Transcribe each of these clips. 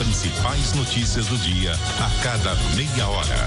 principais notícias do dia a cada meia hora.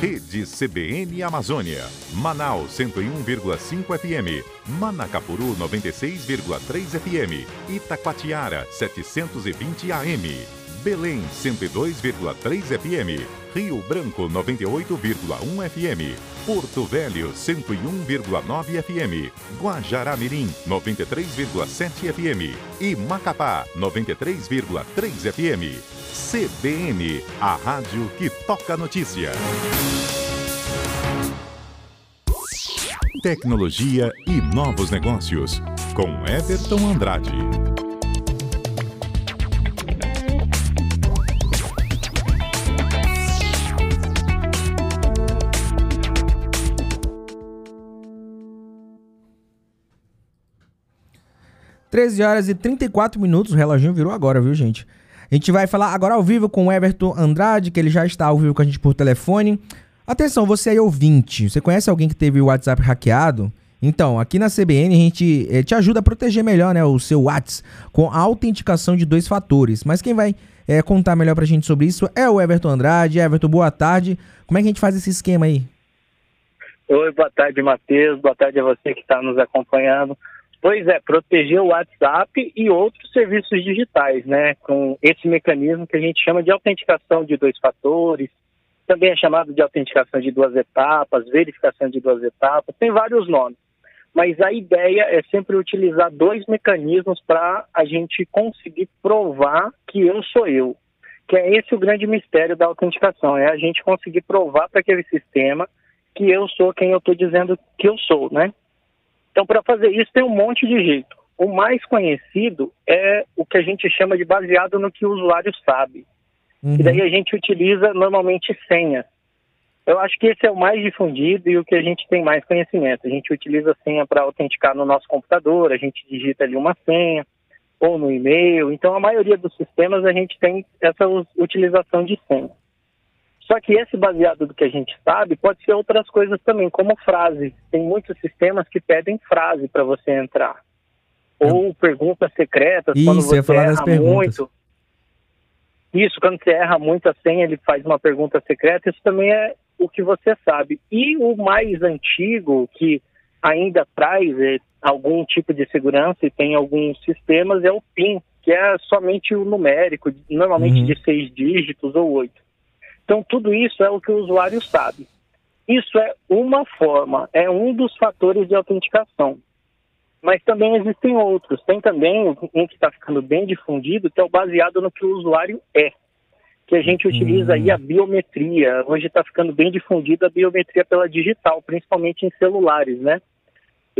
Rede CBN Amazônia. Manaus 101,5 FM. Manacapuru 96,3 FM. Itacoatiara 720 AM. Belém 102,3 FM. Rio Branco 98,1 FM. Porto Velho 101,9 FM. Guajará-Mirim 93,7 FM. E Macapá 93,3 FM. CBN, a rádio que toca notícia. Tecnologia e novos negócios, com Everton Andrade. Treze horas e 34 minutos, o reloginho virou agora, viu, gente? A gente vai falar agora ao vivo com o Everton Andrade, que ele já está ao vivo com a gente por telefone. Atenção, você aí ouvinte, você conhece alguém que teve o WhatsApp hackeado? Então, aqui na CBN a gente eh, te ajuda a proteger melhor né, o seu WhatsApp com a autenticação de dois fatores. Mas quem vai eh, contar melhor pra gente sobre isso é o Everton Andrade. Everton, boa tarde. Como é que a gente faz esse esquema aí? Oi, boa tarde, Matheus. Boa tarde a você que está nos acompanhando. Pois é, proteger o WhatsApp e outros serviços digitais, né? Com esse mecanismo que a gente chama de autenticação de dois fatores, também é chamado de autenticação de duas etapas, verificação de duas etapas, tem vários nomes. Mas a ideia é sempre utilizar dois mecanismos para a gente conseguir provar que eu sou eu. Que é esse o grande mistério da autenticação, é a gente conseguir provar para aquele sistema que eu sou quem eu estou dizendo que eu sou, né? Então, para fazer isso, tem um monte de jeito. O mais conhecido é o que a gente chama de baseado no que o usuário sabe. Uhum. E daí a gente utiliza normalmente senha. Eu acho que esse é o mais difundido e o que a gente tem mais conhecimento. A gente utiliza senha para autenticar no nosso computador, a gente digita ali uma senha ou no e-mail. Então, a maioria dos sistemas a gente tem essa utilização de senha. Só que esse baseado do que a gente sabe pode ser outras coisas também, como frase. Tem muitos sistemas que pedem frase para você entrar. Ou perguntas secretas, Isso, quando você erra muito. Isso, quando você erra muito a senha, ele faz uma pergunta secreta, isso também é o que você sabe. E o mais antigo, que ainda traz é, algum tipo de segurança e tem alguns sistemas, é o PIN, que é somente o numérico, normalmente uhum. de seis dígitos ou oito. Então, tudo isso é o que o usuário sabe. Isso é uma forma, é um dos fatores de autenticação. Mas também existem outros. Tem também um que está ficando bem difundido, que é o baseado no que o usuário é. Que a gente utiliza aí a hum. biometria. Hoje está ficando bem difundida a biometria pela digital, principalmente em celulares, né?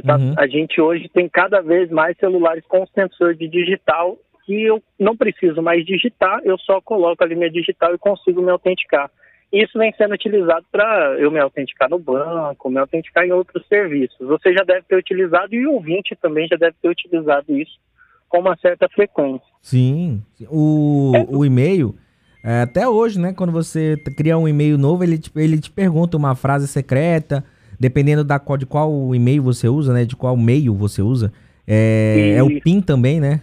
Tá, uhum. A gente hoje tem cada vez mais celulares com sensor de digital que eu não preciso mais digitar, eu só coloco ali minha digital e consigo me autenticar. Isso vem sendo utilizado para eu me autenticar no banco, me autenticar em outros serviços. Você já deve ter utilizado e o ouvinte também já deve ter utilizado isso com uma certa frequência. Sim, o, é. o e-mail, é, até hoje, né, quando você cria um e-mail novo, ele te, ele te pergunta uma frase secreta, dependendo da, de qual e-mail você usa, né, de qual meio você usa. É, é o PIN também, né?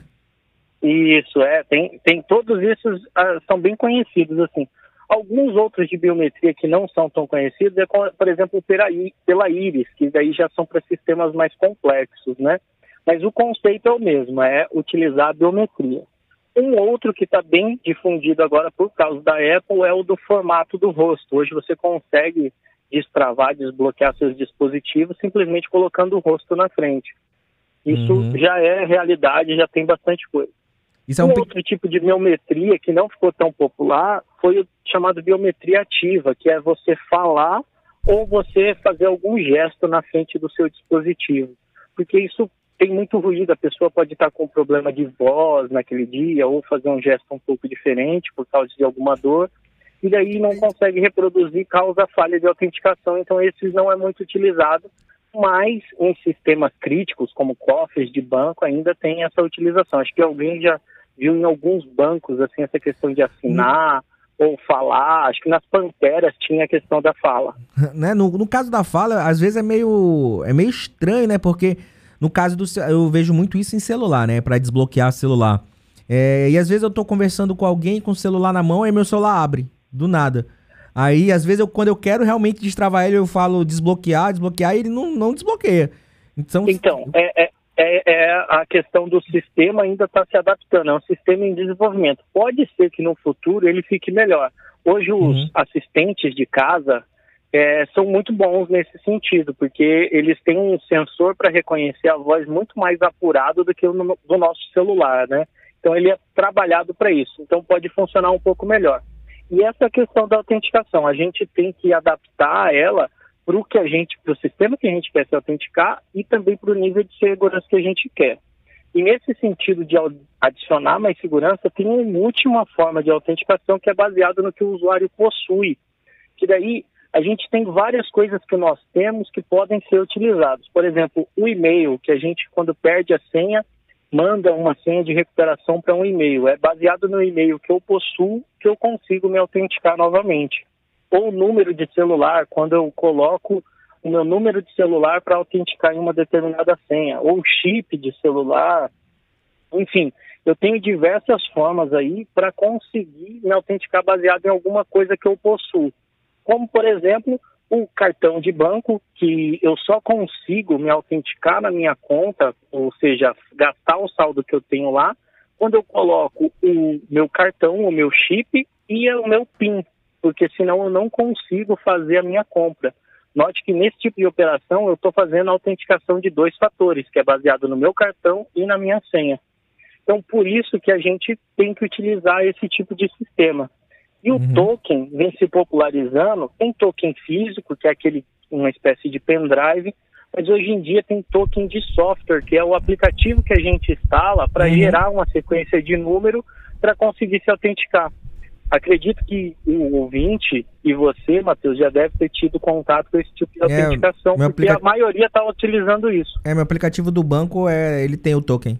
Isso, é. Tem, tem todos esses ah, são bem conhecidos, assim. Alguns outros de biometria que não são tão conhecidos é, por exemplo, pela, pela íris, que daí já são para sistemas mais complexos, né? Mas o conceito é o mesmo, é utilizar a biometria. Um outro que está bem difundido agora por causa da Apple é o do formato do rosto. Hoje você consegue destravar, desbloquear seus dispositivos simplesmente colocando o rosto na frente. Isso uhum. já é realidade, já tem bastante coisa. Isso é um, um outro tipo de biometria que não ficou tão popular foi o chamado biometria ativa, que é você falar ou você fazer algum gesto na frente do seu dispositivo. Porque isso tem muito ruído, a pessoa pode estar com problema de voz naquele dia ou fazer um gesto um pouco diferente por causa de alguma dor e daí não consegue reproduzir, causa falha de autenticação, então esse não é muito utilizado, mas em sistemas críticos como cofres de banco ainda tem essa utilização. Acho que alguém já viu em alguns bancos assim essa questão de assinar ou falar. Acho que nas Panteras tinha a questão da fala. né? no, no caso da fala, às vezes é meio, é meio estranho, né? Porque no caso do eu vejo muito isso em celular, né? Para desbloquear celular. É, e às vezes eu tô conversando com alguém com o celular na mão e meu celular abre, do nada. Aí, às vezes, eu, quando eu quero realmente destravar ele, eu falo desbloquear, desbloquear, e ele não, não desbloqueia. Então, então é, é, é, é a questão do sistema ainda está se adaptando, é um sistema em desenvolvimento. Pode ser que no futuro ele fique melhor. Hoje, os uhum. assistentes de casa é, são muito bons nesse sentido, porque eles têm um sensor para reconhecer a voz muito mais apurado do que o no, do nosso celular, né? Então, ele é trabalhado para isso. Então, pode funcionar um pouco melhor. E essa questão da autenticação, a gente tem que adaptar ela para o que a gente, para o sistema que a gente quer se autenticar e também para o nível de segurança que a gente quer. E nesse sentido de adicionar mais segurança, tem uma última forma de autenticação que é baseada no que o usuário possui. Que daí a gente tem várias coisas que nós temos que podem ser utilizadas. Por exemplo, o e-mail, que a gente, quando perde a senha, manda uma senha de recuperação para um e-mail. É baseado no e-mail que eu possuo que eu consigo me autenticar novamente. Ou número de celular, quando eu coloco o meu número de celular para autenticar em uma determinada senha. Ou chip de celular. Enfim, eu tenho diversas formas aí para conseguir me autenticar baseado em alguma coisa que eu possuo. Como, por exemplo, o cartão de banco, que eu só consigo me autenticar na minha conta, ou seja, gastar o saldo que eu tenho lá, quando eu coloco o meu cartão, o meu chip e o meu PIN, porque senão eu não consigo fazer a minha compra. Note que nesse tipo de operação eu estou fazendo a autenticação de dois fatores, que é baseado no meu cartão e na minha senha. Então, por isso que a gente tem que utilizar esse tipo de sistema. E o uhum. token vem se popularizando. Tem token físico, que é aquele uma espécie de pendrive, mas hoje em dia tem token de software, que é o aplicativo que a gente instala para uhum. gerar uma sequência de número para conseguir se autenticar. Acredito que o ouvinte e você, Matheus, já deve ter tido contato com esse tipo de é, autenticação, porque aplica... a maioria está utilizando isso. É, meu aplicativo do banco, é, ele tem o token.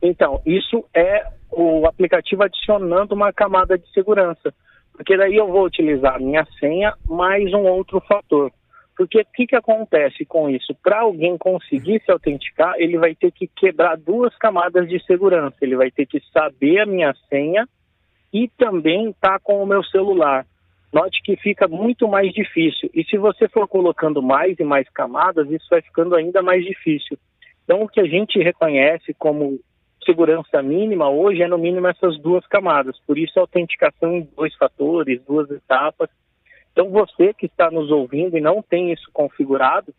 Então, isso é o aplicativo adicionando uma camada de segurança, porque daí eu vou utilizar a minha senha mais um outro fator. Porque o que, que acontece com isso? Para alguém conseguir se autenticar, ele vai ter que quebrar duas camadas de segurança. Ele vai ter que saber a minha senha e também estar tá com o meu celular. Note que fica muito mais difícil. E se você for colocando mais e mais camadas, isso vai ficando ainda mais difícil. Então, o que a gente reconhece como segurança mínima hoje é no mínimo essas duas camadas. Por isso a autenticação em dois fatores, duas etapas. Então você que está nos ouvindo e não tem isso configurado,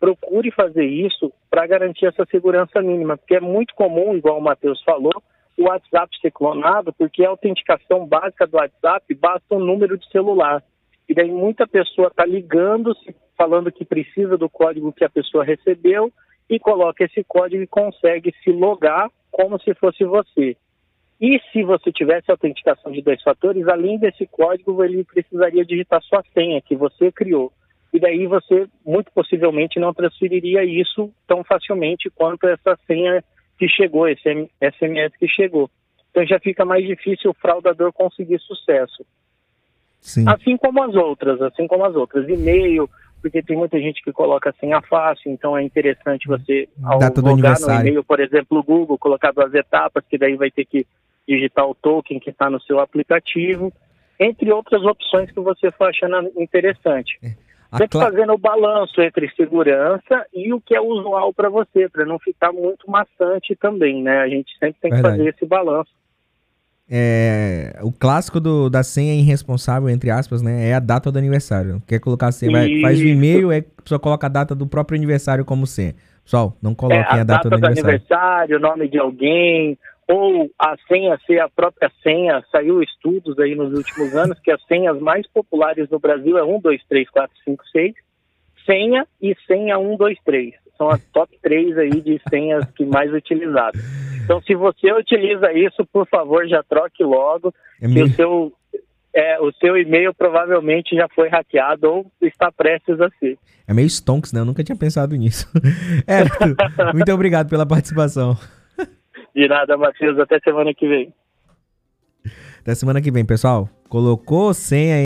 procure fazer isso para garantir essa segurança mínima, porque é muito comum, igual o Matheus falou, o WhatsApp ser clonado, porque a autenticação básica do WhatsApp basta um número de celular. E daí muita pessoa está ligando, falando que precisa do código que a pessoa recebeu e coloca esse código e consegue se logar como se fosse você. E se você tivesse autenticação de dois fatores, além desse código, ele precisaria digitar sua senha que você criou. E daí você, muito possivelmente, não transferiria isso tão facilmente quanto essa senha que chegou, esse SMS que chegou. Então já fica mais difícil o fraudador conseguir sucesso. Sim. Assim como as outras, assim como as outras. E-mail, porque tem muita gente que coloca senha fácil, então é interessante você, ao Data logar no e-mail, por exemplo, o Google, colocar duas etapas, que daí vai ter que digitar o token que está no seu aplicativo, entre outras opções que você for achando interessante. É. Sempre cla... fazendo o balanço entre segurança e o que é usual para você, para não ficar muito maçante também, né? A gente sempre tem que Verdade. fazer esse balanço. É, o clássico do, da senha irresponsável, entre aspas, né? É a data do aniversário. Quer colocar a senha, vai, faz o e-mail, é, a pessoa coloca a data do próprio aniversário como senha. Pessoal, não coloquem é, a, a, data, data do, do aniversário. aniversário, nome de alguém, ou a senha ser a própria senha. Saiu estudos aí nos últimos anos que as senhas mais populares no Brasil é 1, 2, 3, 4, 5, 6. Senha e senha 1, 2, 3. São as top 3 aí de senhas que mais utilizadas. Então, se você utiliza isso, por favor, já troque logo. É que o seu, é, o seu e-mail provavelmente já foi hackeado ou está prestes a ser. É meio stonks, né? Eu nunca tinha pensado nisso. é, muito obrigado pela participação. De nada, Matheus. Até semana que vem. Até semana que vem, pessoal. Colocou senha